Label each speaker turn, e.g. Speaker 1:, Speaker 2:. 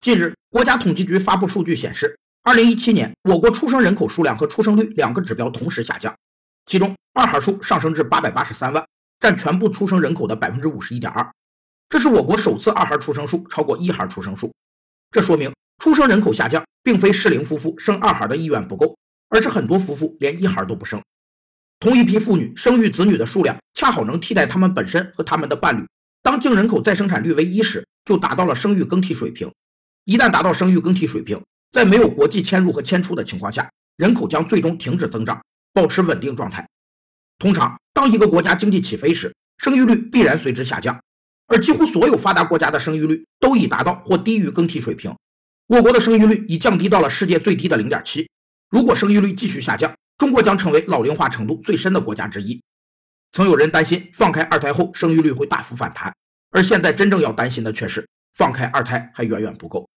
Speaker 1: 近日，国家统计局发布数据显示，二零一七年我国出生人口数量和出生率两个指标同时下降，其中二孩数上升至八百八十三万，占全部出生人口的百分之五十一点二，这是我国首次二孩出生数超过一孩出生数。这说明出生人口下降，并非适龄夫妇生二孩的意愿不够，而是很多夫妇连一孩都不生。同一批妇女生育子女的数量恰好能替代他们本身和他们的伴侣。当净人口再生产率为一时，就达到了生育更替水平。一旦达到生育更替水平，在没有国际迁入和迁出的情况下，人口将最终停止增长，保持稳定状态。通常，当一个国家经济起飞时，生育率必然随之下降，而几乎所有发达国家的生育率都已达到或低于更替水平。我国的生育率已降低到了世界最低的零点七。如果生育率继续下降，中国将成为老龄化程度最深的国家之一。曾有人担心放开二胎后生育率会大幅反弹，而现在真正要担心的却是放开二胎还远远不够。